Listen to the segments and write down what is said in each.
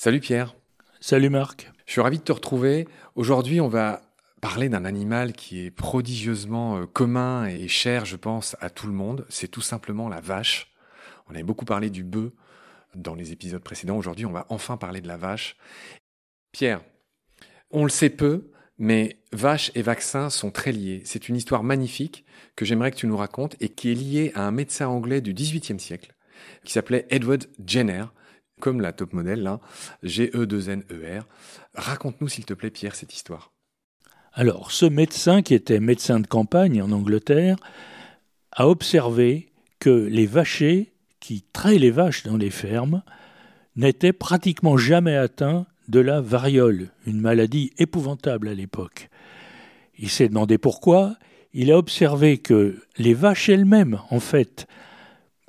Salut Pierre. Salut Marc. Je suis ravi de te retrouver. Aujourd'hui, on va parler d'un animal qui est prodigieusement euh, commun et cher, je pense, à tout le monde. C'est tout simplement la vache. On avait beaucoup parlé du bœuf dans les épisodes précédents. Aujourd'hui, on va enfin parler de la vache. Pierre, on le sait peu, mais vache et vaccin sont très liés. C'est une histoire magnifique que j'aimerais que tu nous racontes et qui est liée à un médecin anglais du XVIIIe siècle qui s'appelait Edward Jenner, comme la top modèle là, G-E-2-N-E-R. Raconte-nous s'il te plaît Pierre cette histoire. Alors, ce médecin qui était médecin de campagne en Angleterre a observé que les vachers qui traient les vaches dans les fermes n'étaient pratiquement jamais atteints de la variole, une maladie épouvantable à l'époque. Il s'est demandé pourquoi. Il a observé que les vaches elles-mêmes, en fait,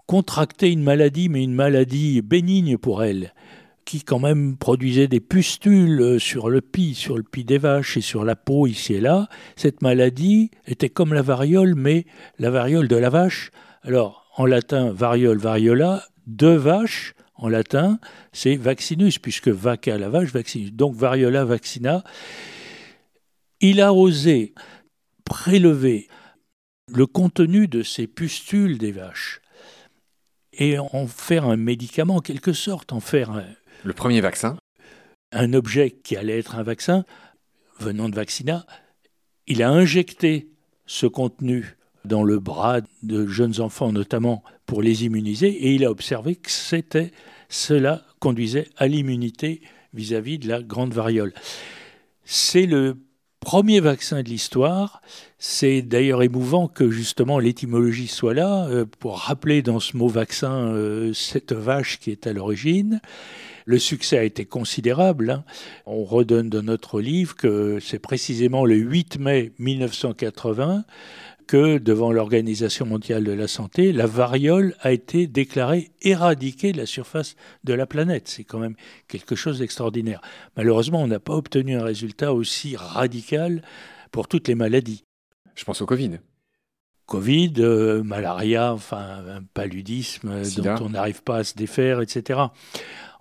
contractaient une maladie, mais une maladie bénigne pour elles, qui quand même produisait des pustules sur le pis, sur le pis des vaches et sur la peau ici et là. Cette maladie était comme la variole, mais la variole de la vache. Alors, en latin, variole, variola, deux vaches, en latin, c'est vaccinus, puisque vaca la vache, vaccinus. Donc variola vaccina. Il a osé prélever le contenu de ces pustules des vaches et en faire un médicament en quelque sorte, en faire un, le premier vaccin, un objet qui allait être un vaccin venant de vaccina. Il a injecté ce contenu dans le bras de jeunes enfants notamment pour les immuniser et il a observé que c'était cela conduisait à l'immunité vis-à-vis de la grande variole. C'est le premier vaccin de l'histoire. C'est d'ailleurs émouvant que justement l'étymologie soit là euh, pour rappeler dans ce mot vaccin euh, cette vache qui est à l'origine. Le succès a été considérable. Hein. On redonne dans notre livre que c'est précisément le 8 mai 1980 que devant l'Organisation mondiale de la santé, la variole a été déclarée éradiquée de la surface de la planète. C'est quand même quelque chose d'extraordinaire. Malheureusement, on n'a pas obtenu un résultat aussi radical pour toutes les maladies. Je pense au Covid. Covid, euh, malaria, enfin un paludisme dont on n'arrive pas à se défaire, etc.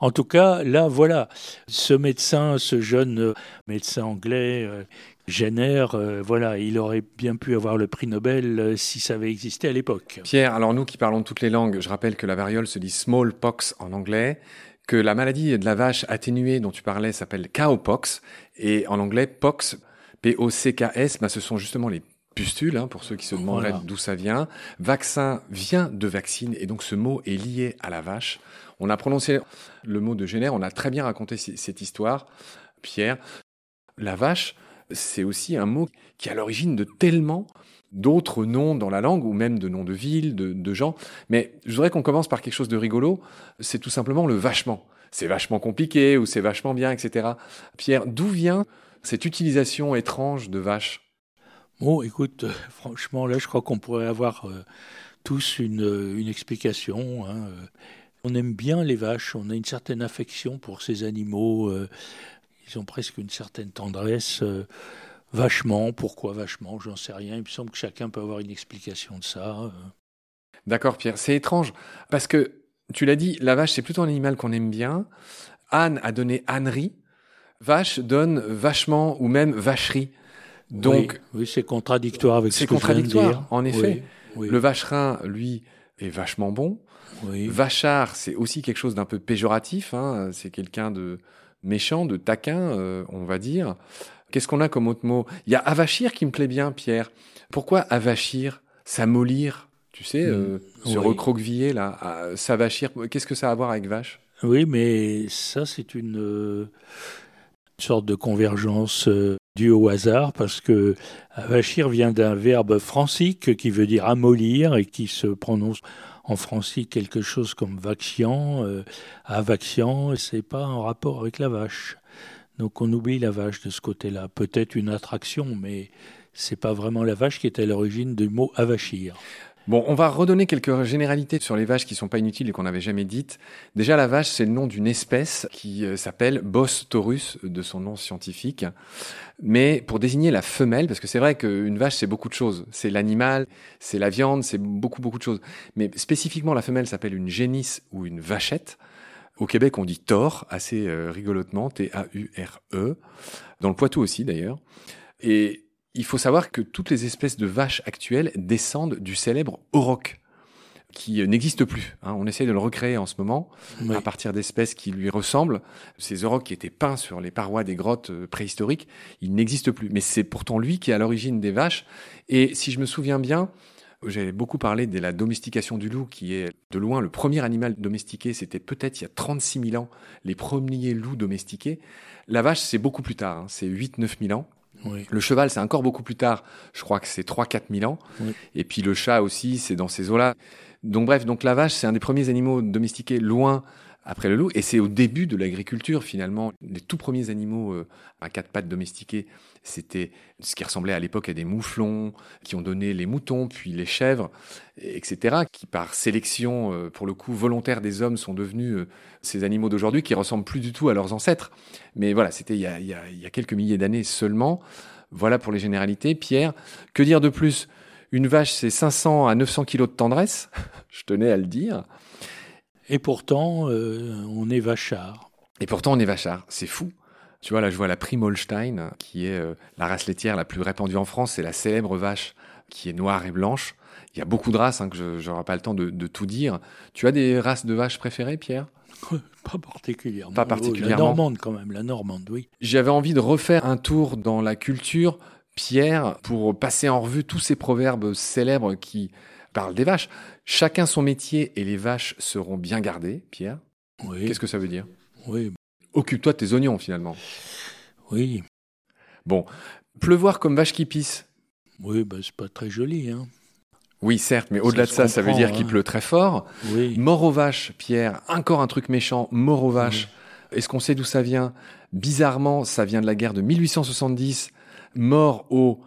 En tout cas, là, voilà, ce médecin, ce jeune euh, médecin anglais euh, génère, euh, voilà, il aurait bien pu avoir le prix Nobel euh, si ça avait existé à l'époque. Pierre, alors nous qui parlons toutes les langues, je rappelle que la variole se dit smallpox en anglais, que la maladie de la vache atténuée dont tu parlais s'appelle cowpox, et en anglais pox, P-O-C-K-S, bah, ce sont justement les pustules, hein, pour ceux qui se demanderaient d'où ça vient. Vaccin vient de vaccine, et donc ce mot est lié à la vache. On a prononcé le mot de génère, on a très bien raconté cette histoire, Pierre. La vache, c'est aussi un mot qui est à l'origine de tellement d'autres noms dans la langue, ou même de noms de villes, de, gens. Mais je voudrais qu'on commence par quelque chose de rigolo, c'est tout simplement le vachement. C'est vachement compliqué, ou c'est vachement bien, etc. Pierre, d'où vient cette utilisation étrange de vache? Bon, écoute, euh, franchement, là, je crois qu'on pourrait avoir euh, tous une, explication. Hein, euh. On aime bien les vaches, on a une certaine affection pour ces animaux ils ont presque une certaine tendresse. Euh, vachement, pourquoi vachement, j'en sais rien. Il me semble que chacun peut avoir une explication de ça. Euh. D'accord, Pierre. C'est étrange parce que tu l'as dit, la vache c'est plutôt un animal qu'on aime bien. Anne a donné ânerie. Vache donne vachement ou même vacherie. Donc, oui, c'est contradictoire avec ce que contradictoire, je viens de dire. en effet. Le vacherin, lui, est vachement bon. Vachard, c'est aussi quelque chose d'un peu péjoratif. Hein. C'est quelqu'un de méchant, de taquin, euh, on va dire. Qu'est-ce qu'on a comme autre mot? Il y a avachir qui me plaît bien, Pierre. Pourquoi avachir? S'amollir Tu sais, euh, mm. se recroqueviller, là, s'avachir. Qu'est-ce que ça a à voir avec vache? Oui, mais ça, c'est une, euh, sorte de convergence due au hasard, parce que avachir vient d'un verbe francique qui veut dire amollir et qui se prononce en francique quelque chose comme vaxian, euh, avaxian, c'est pas en rapport avec la vache. Donc on oublie la vache de ce côté-là. Peut-être une attraction, mais c'est pas vraiment la vache qui est à l'origine du mot avachir. Bon, on va redonner quelques généralités sur les vaches qui sont pas inutiles et qu'on n'avait jamais dites. Déjà, la vache, c'est le nom d'une espèce qui euh, s'appelle Bos taurus, de son nom scientifique. Mais pour désigner la femelle, parce que c'est vrai qu'une vache, c'est beaucoup de choses. C'est l'animal, c'est la viande, c'est beaucoup, beaucoup de choses. Mais spécifiquement, la femelle s'appelle une génisse ou une vachette. Au Québec, on dit Tor, assez euh, rigolotement, T-A-U-R-E, dans le Poitou aussi d'ailleurs. Et il faut savoir que toutes les espèces de vaches actuelles descendent du célèbre auroch, qui n'existe plus. Hein. On essaye de le recréer en ce moment à partir d'espèces qui lui ressemblent. Ces aurochs qui étaient peints sur les parois des grottes euh, préhistoriques, ils n'existent plus. Mais c'est pourtant lui qui est à l'origine des vaches. Et si je me souviens bien, j'ai beaucoup parlé de la domestication du loup, qui est de loin le premier animal domestiqué. C'était peut-être il y a 36 000 ans, les premiers loups domestiqués. La vache, c'est beaucoup plus tard, hein. c'est 8-9 000 ans. Le cheval, c'est encore beaucoup plus tard. Je crois que c'est 3-4 000 ans. Et puis le chat aussi, c'est dans ces eaux-là. Donc bref, donc la vache, c'est un des premiers animaux domestiqués loin après le loup. Et c'est au début de l'agriculture, finalement. Les tout premiers animaux euh, à quatre pattes domestiqués, c'était ce qui ressemblait à l'époque à des mouflons, qui ont donné les moutons, puis les chèvres, etc., qui par sélection, euh, pour le coup, volontaire des hommes, sont devenus euh, ces animaux d'aujourd'hui qui ressemblent plus du tout à leurs ancêtres. Mais voilà, c'était il, il, il y a quelques milliers d'années seulement. Voilà pour les généralités. Pierre, que dire de plus? Une vache, c'est 500 à 900 kilos de tendresse, je tenais à le dire. Et pourtant, euh, on est vachard. Et pourtant, on est vachard. C'est fou. Tu vois, là, je vois la prime Holstein, qui est euh, la race laitière la plus répandue en France. C'est la célèbre vache qui est noire et blanche. Il y a beaucoup de races hein, que je n'aurai pas le temps de, tout dire. Tu as des races de vaches préférées, Pierre? Pas particulièrement. Pas particulièrement. La normande, quand même, la normande, oui. J'avais envie de refaire un tour dans la culture, Pierre, pour passer en revue tous ces proverbes célèbres qui parlent des vaches. Chacun son métier et les vaches seront bien gardées, Pierre. Oui. Qu'est-ce que ça veut dire Oui. Occupe-toi de tes oignons, finalement. Oui. Bon, pleuvoir comme vache qui pisse. Oui, bah, c'est pas très joli, hein. Oui, certes, mais au-delà de ça, ça veut dire qu'il hein. pleut très fort. Oui. Mort aux vaches, Pierre, encore un truc méchant, mort aux vaches. Est-ce qu'on sait d'où ça vient? Bizarrement, ça vient de la guerre de 1870. Mort aux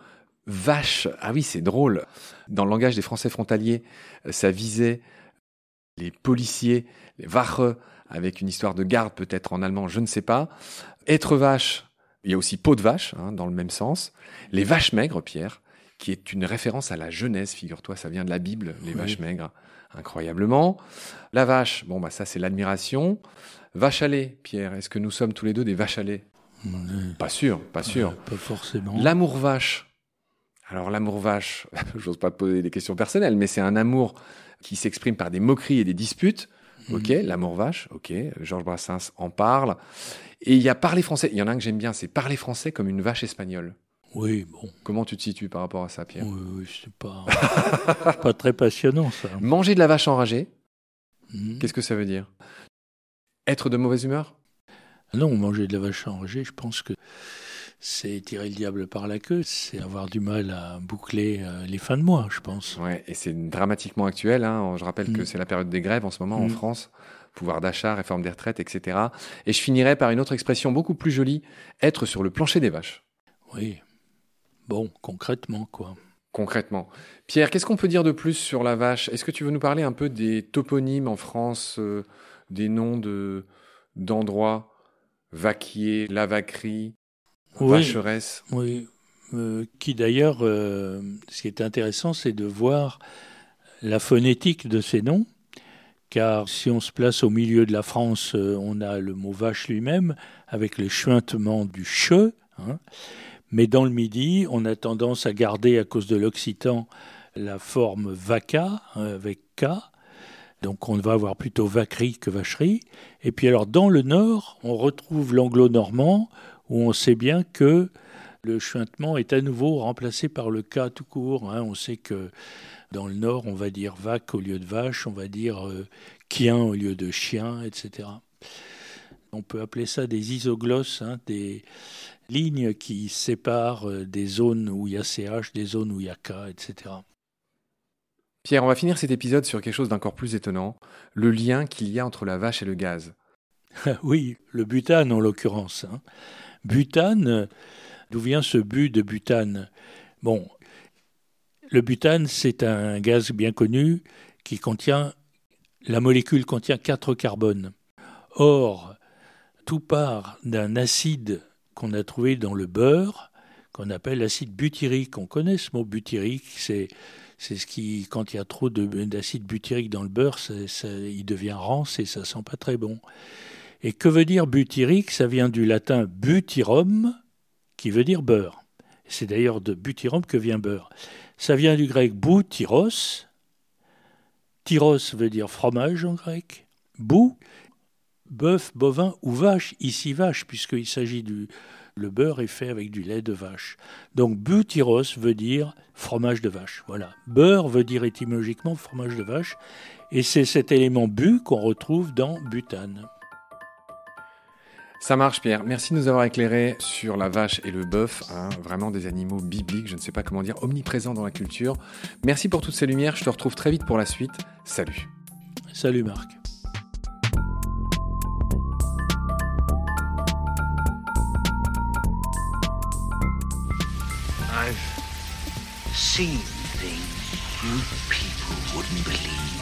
vaches. Ah oui, c'est drôle. Dans le langage des Français frontaliers, ça visait les policiers, les Wache, avec une histoire de garde peut-être en allemand, je ne sais pas. Être vache, il y a aussi peau de vache, hein, dans le même sens. Les vaches maigres, Pierre, qui est une référence à la Genèse, figure-toi, ça vient de la Bible, les vaches maigres, incroyablement. La vache, bon, bah ça c'est l'admiration. Vache à lait, Pierre, est-ce que nous sommes tous les deux des vaches à lait? Pas sûr, pas sûr. pas forcément. L'amour vache, alors l'amour vache, j'ose pas te poser des questions personnelles, mais c'est un amour qui s'exprime par des moqueries et des disputes. Mhm. Ok, l'amour vache, ok, Georges Brassens en parle. Et il y a parler français, il y en a un que j'aime bien, c'est parler français comme une vache espagnole. Oui, bon. Comment tu te situes par rapport à ça, Pierre? Oui, oui c'est pas, pas très passionnant, ça. Manger de la vache enragée, mhm. qu'est-ce que ça veut dire? Être de mauvaise humeur? Non, manger de la vache enragée, je pense que c'est tirer le diable par la queue, c'est avoir du mal à boucler euh, les fins de mois, je pense. Ouais, et c'est dramatiquement actuel. Hein. Je rappelle que mm. c'est la période des grèves en ce moment en mm. France. Pouvoir d'achat, réforme des retraites, etc. Et je finirai par une autre expression beaucoup plus jolie être sur le plancher des vaches. Oui. Bon, concrètement, quoi. Concrètement. Pierre, qu'est-ce qu'on peut dire de plus sur la vache? Est-ce que tu veux nous parler un peu des toponymes en France, euh, des noms de d'endroits Vaquier, Lavacrie, oui, Oui, euh, qui d'ailleurs, euh, ce qui est intéressant, c'est de voir la phonétique de ces noms, car si on se place au milieu de la France, euh, on a le mot vache lui-même, avec le chuintement du che, hein. mais dans le midi, on a tendance à garder, à cause de l'occitan, la forme vaca, hein, avec K, donc on va avoir plutôt vaquerie que vacherie. Et puis alors dans le nord, on retrouve l'anglo-normand où on sait bien que le chuintement est à nouveau remplacé par le cas tout court. Hein. On sait que dans le nord, on va dire vac au lieu de vache, on va dire euh, quien au lieu de chien, etc. On peut appeler ça des isoglosses, hein, des lignes qui séparent euh, des zones où il y a CH, des zones où il y a K, etc. Pierre, on va finir cet épisode sur quelque chose d'encore plus étonnant, le lien qu'il y a entre la vache et le gaz. oui, le butane en l'occurrence. Hein. Butane, d'où vient ce but de butane? Bon, le butane, c'est un gaz bien connu qui contient, la molécule contient quatre carbones. Or, tout part d'un acide qu'on a trouvé dans le beurre, qu'on appelle l'acide butyrique. On connaît ce mot butyrique, c'est ce qui, quand il y a trop d'acide butyrique dans le beurre, il devient rance et ça sent pas très bon. Et que veut dire butyrique? Ça vient du latin butyrum, qui veut dire beurre. C'est d'ailleurs de butyrum que vient beurre. Ça vient du grec boutyros. Tyros veut dire fromage en grec. Bou, bœuf, bovin ou vache. Ici vache, puisqu'il s'agit du, le beurre est fait avec du lait de vache. Donc butyros veut dire fromage de vache. Voilà. Beurre veut dire étymologiquement fromage de vache. Et c'est cet élément bu qu'on retrouve dans butane. Ça marche Pierre, merci de nous avoir éclairé sur la vache et le bœuf, hein. vraiment des animaux bibliques, je ne sais pas comment dire, omniprésents dans la culture. Merci pour toutes ces lumières, je te retrouve très vite pour la suite. Salut. Salut Marc. I've seen things you people wouldn't believe.